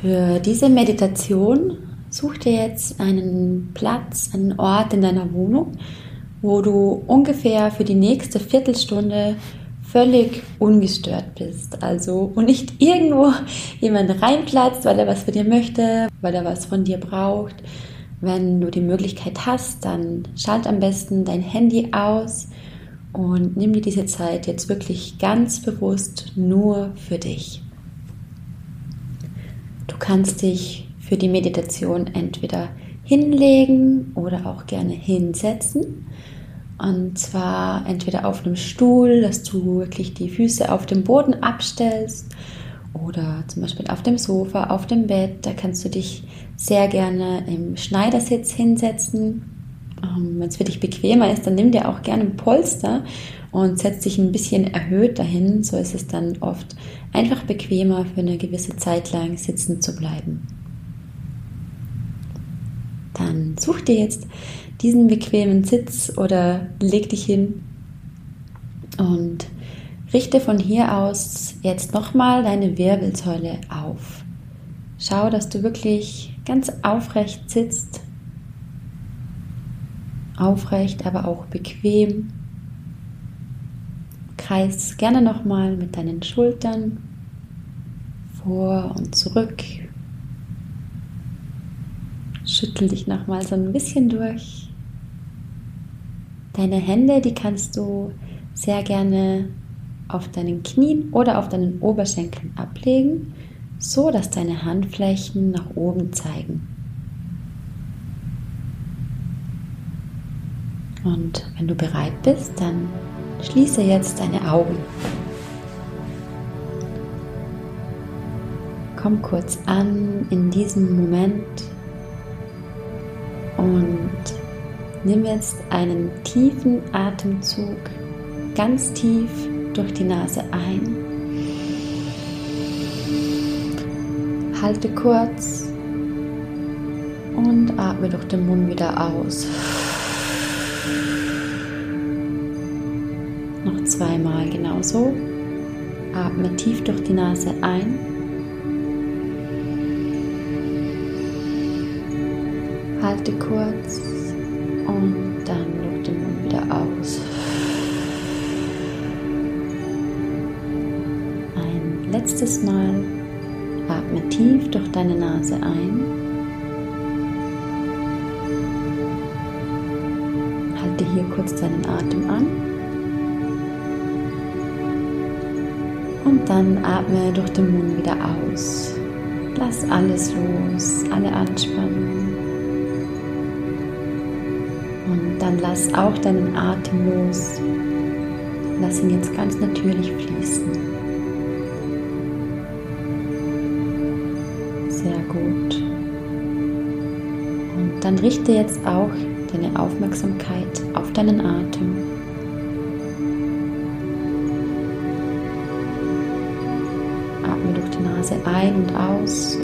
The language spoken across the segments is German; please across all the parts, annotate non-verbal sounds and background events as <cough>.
Für diese Meditation such dir jetzt einen Platz, einen Ort in deiner Wohnung, wo du ungefähr für die nächste Viertelstunde völlig ungestört bist. Also und nicht <laughs> irgendwo jemand reinplatzt, weil er was von dir möchte, weil er was von dir braucht. Wenn du die Möglichkeit hast, dann schalt am besten dein Handy aus und nimm dir diese Zeit jetzt wirklich ganz bewusst nur für dich. Du kannst dich für die Meditation entweder hinlegen oder auch gerne hinsetzen. Und zwar entweder auf einem Stuhl, dass du wirklich die Füße auf dem Boden abstellst oder zum Beispiel auf dem Sofa, auf dem Bett. Da kannst du dich sehr gerne im Schneidersitz hinsetzen. Ähm, Wenn es für dich bequemer ist, dann nimm dir auch gerne ein Polster und setz dich ein bisschen erhöht dahin. So ist es dann oft einfach bequemer für eine gewisse Zeit lang sitzen zu bleiben. Dann such dir jetzt diesen bequemen Sitz oder leg dich hin und richte von hier aus jetzt nochmal deine Wirbelsäule auf. Schau, dass du wirklich ganz aufrecht sitzt. Aufrecht, aber auch bequem. Kreis gerne nochmal mit deinen Schultern vor und zurück. Schüttel dich nochmal so ein bisschen durch. Deine Hände, die kannst du sehr gerne auf deinen Knien oder auf deinen Oberschenkeln ablegen, so dass deine Handflächen nach oben zeigen. Und wenn du bereit bist, dann schließe jetzt deine Augen. Komm kurz an in diesem Moment und Nimm jetzt einen tiefen Atemzug ganz tief durch die Nase ein. Halte kurz und atme durch den Mund wieder aus. Atme tief durch die Nase ein. Halte kurz und dann durch den Mund wieder aus. Ein letztes Mal atme tief durch deine Nase ein. Halte hier kurz deinen Atem an. Und dann atme durch den Mund wieder aus. Lass alles los, alle Anspannung. Und dann lass auch deinen Atem los. Lass ihn jetzt ganz natürlich fließen. Sehr gut. Und dann richte jetzt auch deine Aufmerksamkeit auf deinen Atem. Nase ein und aus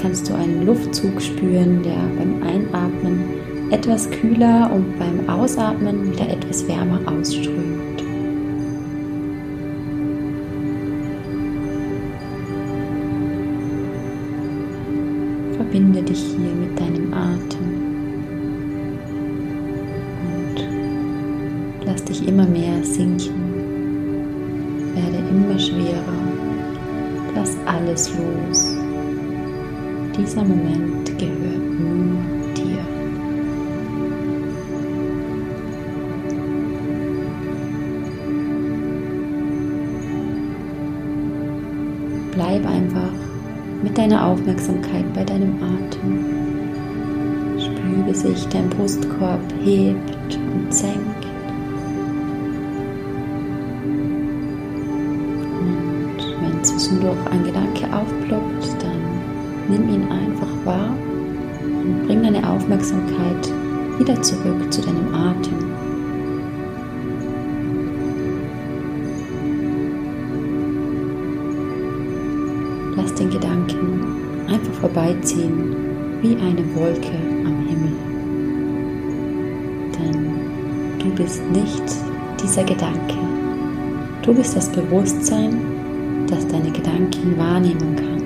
kannst du einen Luftzug spüren, der beim Einatmen etwas kühler und beim Ausatmen wieder etwas wärmer ausströmt. Verbinde dich hier mit deinem Atem und lass dich immer mehr sinken. Werde immer schwerer. Lass alles los. Dieser Moment gehört nur dir. Bleib einfach mit deiner Aufmerksamkeit bei deinem Atem. Spüre, wie sich dein Brustkorb hebt und senkt. Zwischendurch ein Gedanke aufploppt, dann Nimm ihn einfach wahr und bring deine Aufmerksamkeit wieder zurück zu deinem Atem. Lass den Gedanken einfach vorbeiziehen wie eine Wolke am Himmel. Denn du bist nicht dieser Gedanke. Du bist das Bewusstsein, das deine Gedanken wahrnehmen kann.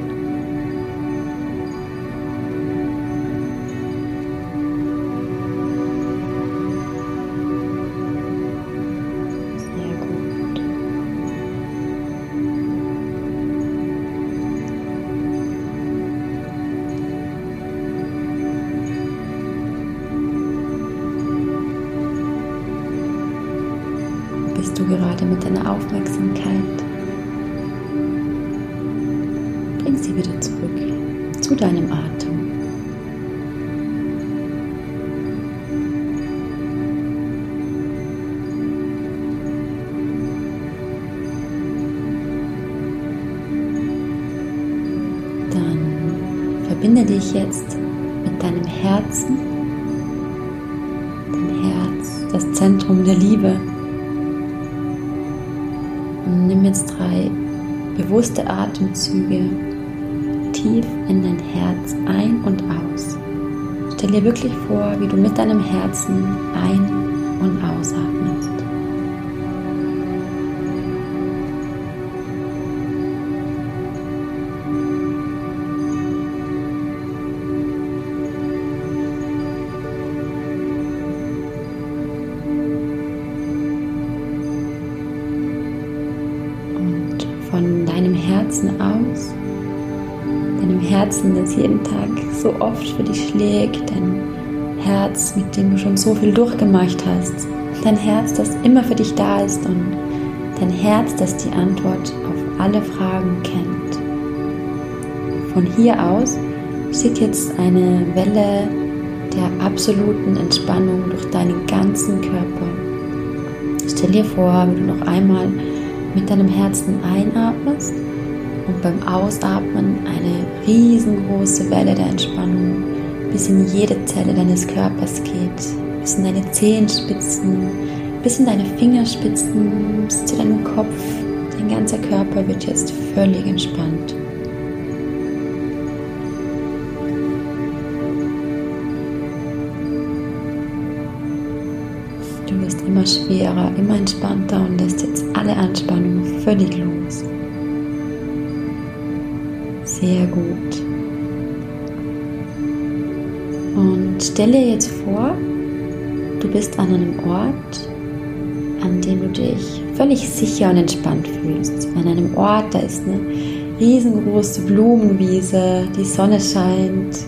Verbinde dich jetzt mit deinem Herzen, dein Herz, das Zentrum der Liebe. Und nimm jetzt drei bewusste Atemzüge tief in dein Herz ein und aus. Stell dir wirklich vor, wie du mit deinem Herzen ein- und ausatmest. Herzen, das jeden Tag so oft für dich schlägt, dein Herz, mit dem du schon so viel durchgemacht hast, dein Herz, das immer für dich da ist und dein Herz, das die Antwort auf alle Fragen kennt. Von hier aus schickt jetzt eine Welle der absoluten Entspannung durch deinen ganzen Körper. Stell dir vor, wie du noch einmal mit deinem Herzen einatmest und beim Ausatmen eine riesengroße Welle der Entspannung bis in jede Zelle deines Körpers geht, bis in deine Zehenspitzen, bis in deine Fingerspitzen, bis zu deinem Kopf. Dein ganzer Körper wird jetzt völlig entspannt. Du wirst immer schwerer, immer entspannter und lässt jetzt alle Anspannung völlig los. Sehr gut. Und stelle dir jetzt vor, du bist an einem Ort, an dem du dich völlig sicher und entspannt fühlst. An einem Ort, da ist eine riesengroße Blumenwiese, die Sonne scheint.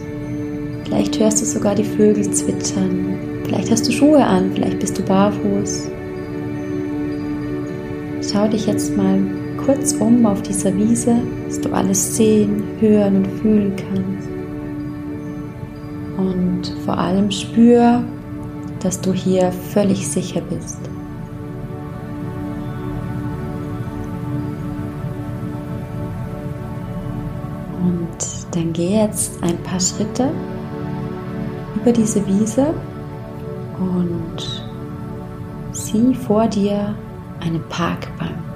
Vielleicht hörst du sogar die Vögel zwitschern. Vielleicht hast du Schuhe an, vielleicht bist du barfuß. Schau dich jetzt mal kurz um auf dieser Wiese, dass du alles sehen, hören und fühlen kannst. Und vor allem spür, dass du hier völlig sicher bist. Und dann geh jetzt ein paar Schritte über diese Wiese und sieh vor dir eine Parkbank.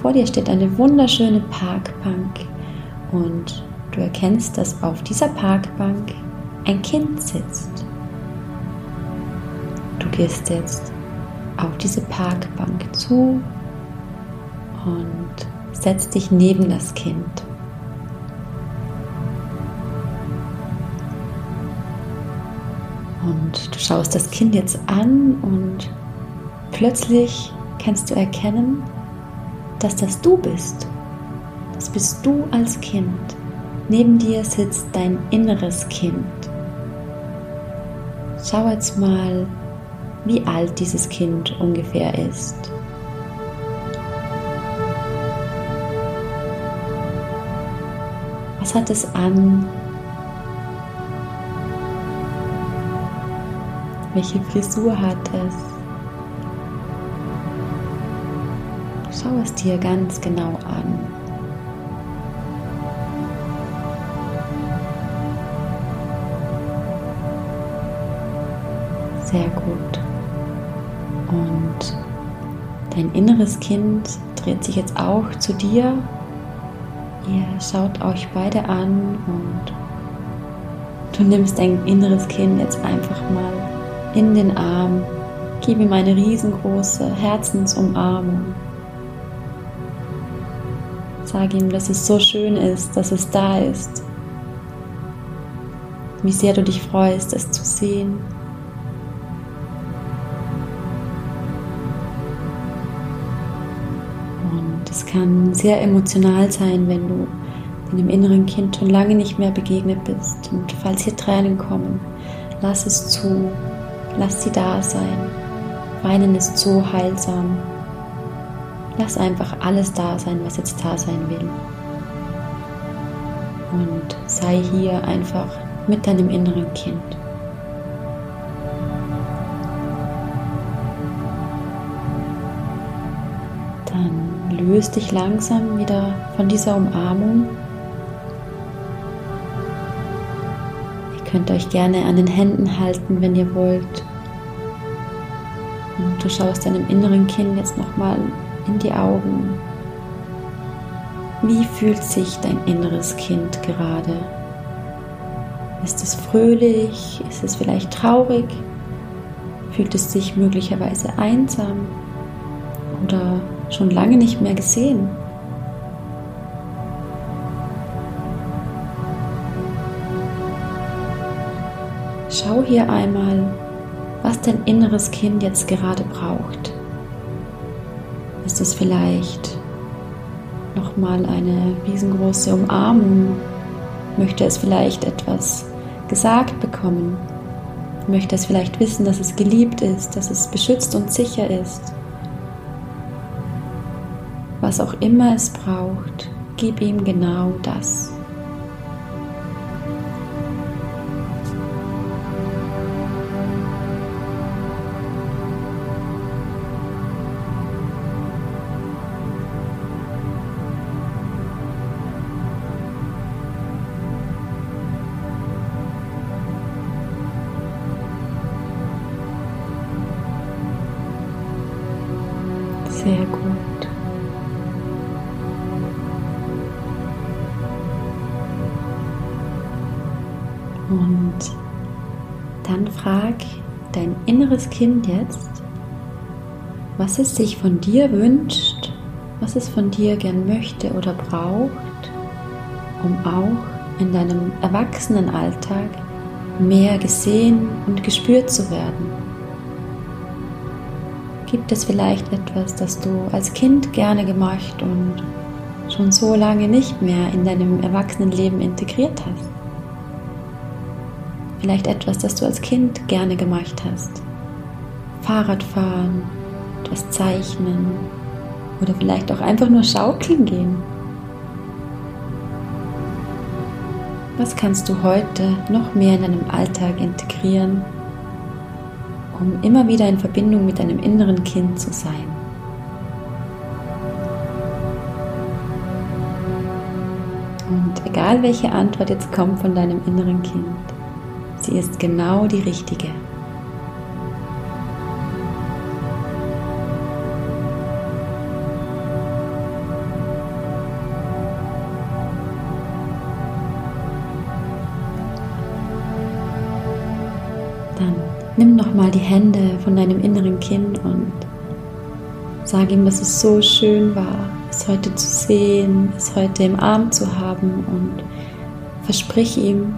Vor dir steht eine wunderschöne Parkbank und du erkennst, dass auf dieser Parkbank ein Kind sitzt. Du gehst jetzt auf diese Parkbank zu und setzt dich neben das Kind. Und du schaust das Kind jetzt an und plötzlich kannst du erkennen, dass das du bist. Das bist du als Kind. Neben dir sitzt dein inneres Kind. Schau jetzt mal, wie alt dieses Kind ungefähr ist. Was hat es an? Welche Frisur hat es? Schau es dir ganz genau an. Sehr gut. Und dein inneres Kind dreht sich jetzt auch zu dir. Ihr schaut euch beide an und du nimmst dein inneres Kind jetzt einfach mal in den Arm. Gib ihm eine riesengroße Herzensumarmung. Sag ihm, dass es so schön ist, dass es da ist. Wie sehr du dich freust, es zu sehen. Und es kann sehr emotional sein, wenn du deinem inneren Kind schon lange nicht mehr begegnet bist. Und falls hier Tränen kommen, lass es zu, lass sie da sein. Weinen ist so heilsam. Lass einfach alles da sein, was jetzt da sein will. Und sei hier einfach mit deinem inneren Kind. Dann löst dich langsam wieder von dieser Umarmung. Ihr könnt euch gerne an den Händen halten, wenn ihr wollt. Und du schaust deinem inneren Kind jetzt nochmal in die Augen. Wie fühlt sich dein inneres Kind gerade? Ist es fröhlich? Ist es vielleicht traurig? Fühlt es sich möglicherweise einsam oder schon lange nicht mehr gesehen? Schau hier einmal, was dein inneres Kind jetzt gerade braucht. Ist es vielleicht nochmal eine riesengroße Umarmung? Möchte es vielleicht etwas gesagt bekommen? Möchte es vielleicht wissen, dass es geliebt ist, dass es beschützt und sicher ist? Was auch immer es braucht, gib ihm genau das. Und dann frag dein inneres Kind jetzt, was es sich von dir wünscht, was es von dir gern möchte oder braucht, um auch in deinem Erwachsenenalltag mehr gesehen und gespürt zu werden. Gibt es vielleicht etwas, das du als Kind gerne gemacht und schon so lange nicht mehr in deinem Erwachsenenleben integriert hast? Vielleicht etwas, das du als Kind gerne gemacht hast. Fahrradfahren, etwas zeichnen oder vielleicht auch einfach nur schaukeln gehen. Was kannst du heute noch mehr in deinem Alltag integrieren, um immer wieder in Verbindung mit deinem inneren Kind zu sein. Und egal welche Antwort jetzt kommt von deinem inneren Kind, sie ist genau die richtige. Nimm nochmal die Hände von deinem inneren Kind und sag ihm, dass es so schön war, es heute zu sehen, es heute im Arm zu haben und versprich ihm,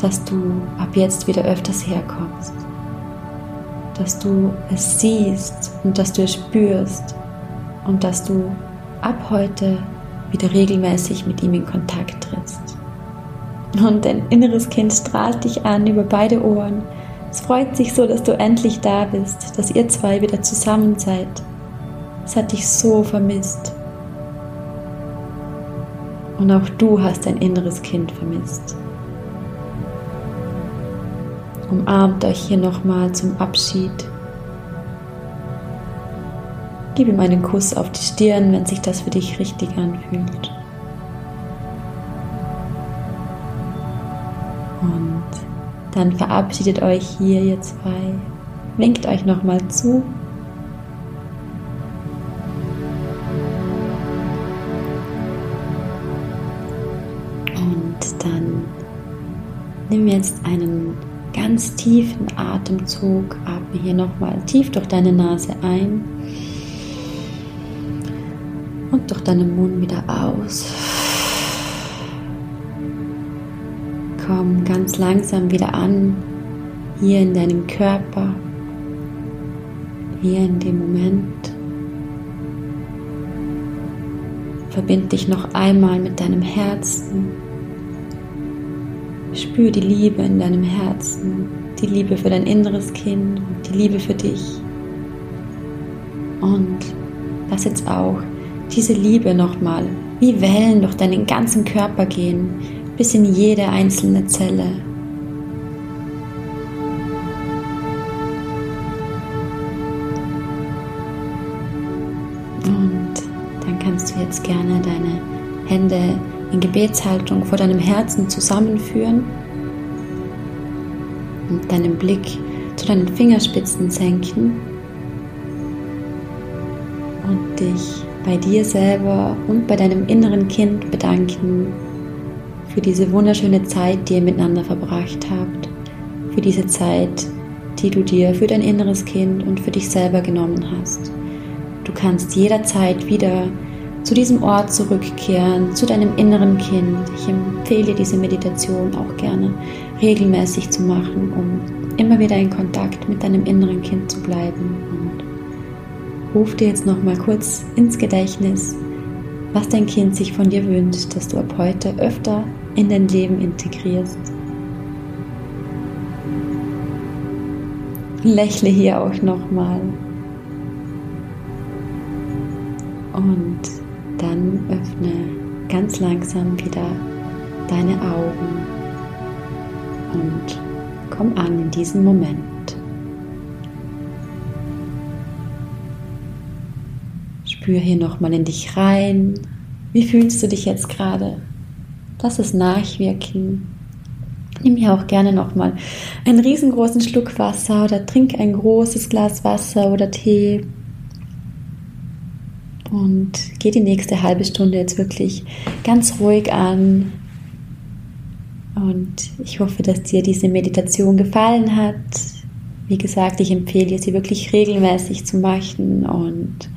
dass du ab jetzt wieder öfters herkommst, dass du es siehst und dass du es spürst und dass du ab heute wieder regelmäßig mit ihm in Kontakt trittst. Und dein inneres Kind strahlt dich an über beide Ohren es freut sich so, dass du endlich da bist, dass ihr zwei wieder zusammen seid. Es hat dich so vermisst. Und auch du hast dein inneres Kind vermisst. Umarmt euch hier nochmal zum Abschied. Gib ihm einen Kuss auf die Stirn, wenn sich das für dich richtig anfühlt. Und dann verabschiedet euch hier ihr zwei. Winkt euch nochmal zu. Und dann nimm jetzt einen ganz tiefen Atemzug. Atme hier nochmal tief durch deine Nase ein und durch deinen Mund wieder aus. komm ganz langsam wieder an, hier in deinem Körper, hier in dem Moment. Verbind dich noch einmal mit deinem Herzen. Spür die Liebe in deinem Herzen, die Liebe für dein inneres Kind, die Liebe für dich. Und lass jetzt auch diese Liebe nochmal wie Wellen durch deinen ganzen Körper gehen, bis in jede einzelne Zelle. Und dann kannst du jetzt gerne deine Hände in Gebetshaltung vor deinem Herzen zusammenführen und deinen Blick zu deinen Fingerspitzen senken und dich bei dir selber und bei deinem inneren Kind bedanken für diese wunderschöne Zeit, die ihr miteinander verbracht habt, für diese Zeit, die du dir für dein inneres Kind und für dich selber genommen hast. Du kannst jederzeit wieder zu diesem Ort zurückkehren, zu deinem inneren Kind. Ich empfehle diese Meditation auch gerne regelmäßig zu machen, um immer wieder in Kontakt mit deinem inneren Kind zu bleiben. Und ruf dir jetzt noch mal kurz ins Gedächtnis, was dein Kind sich von dir wünscht, dass du ab heute öfter in dein Leben integrierst. Lächle hier auch noch mal. Und dann öffne ganz langsam wieder deine Augen und komm an in diesem Moment. Spür hier nochmal in dich rein. Wie fühlst du dich jetzt gerade? Lass es nachwirken. Nimm hier auch gerne nochmal einen riesengroßen Schluck Wasser oder trink ein großes Glas Wasser oder Tee und geh die nächste halbe Stunde jetzt wirklich ganz ruhig an. Und ich hoffe, dass dir diese Meditation gefallen hat. Wie gesagt, ich empfehle dir, sie wirklich regelmäßig zu machen. Und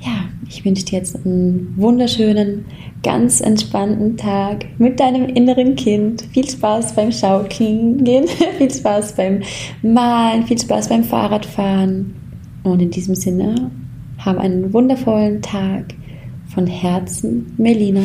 ja, ich wünsche dir jetzt einen wunderschönen, ganz entspannten Tag mit deinem inneren Kind. Viel Spaß beim Schaukeln gehen, <laughs> viel Spaß beim Malen, viel Spaß beim Fahrradfahren. Und in diesem Sinne hab einen wundervollen Tag. Von Herzen, Melina.